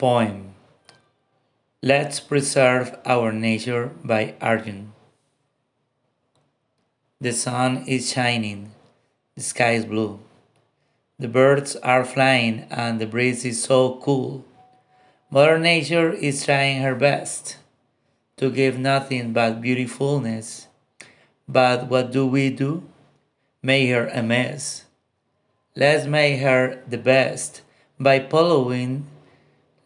Poem Let's Preserve Our Nature by Arjun. The sun is shining, the sky is blue, the birds are flying, and the breeze is so cool. Mother Nature is trying her best to give nothing but beautifulness. But what do we do? Make her a mess. Let's make her the best by following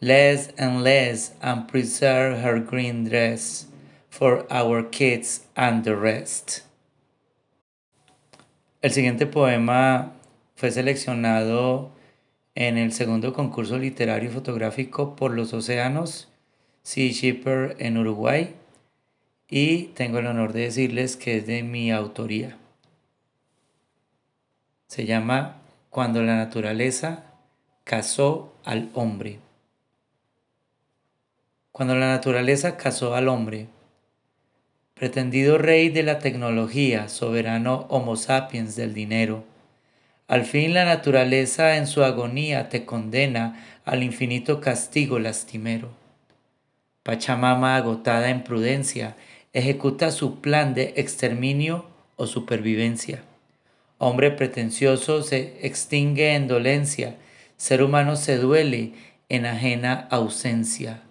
less and less and preserve her green dress for our kids and the rest. El siguiente poema fue seleccionado en el segundo concurso literario y fotográfico por los océanos Sea Shipper en Uruguay y tengo el honor de decirles que es de mi autoría. Se llama Cuando la naturaleza casó al hombre. Cuando la naturaleza casó al hombre, pretendido rey de la tecnología, soberano Homo sapiens del dinero, al fin la naturaleza en su agonía te condena al infinito castigo lastimero. Pachamama agotada en prudencia ejecuta su plan de exterminio o supervivencia. Hombre pretencioso se extingue en dolencia, ser humano se duele en ajena ausencia.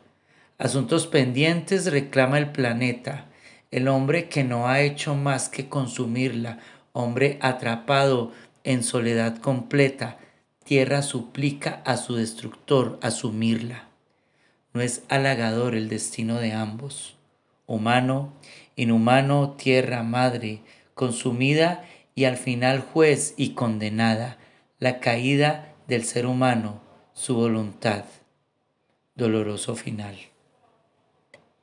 Asuntos pendientes reclama el planeta, el hombre que no ha hecho más que consumirla, hombre atrapado en soledad completa, tierra suplica a su destructor asumirla. No es halagador el destino de ambos, humano, inhumano, tierra madre, consumida y al final juez y condenada, la caída del ser humano, su voluntad, doloroso final.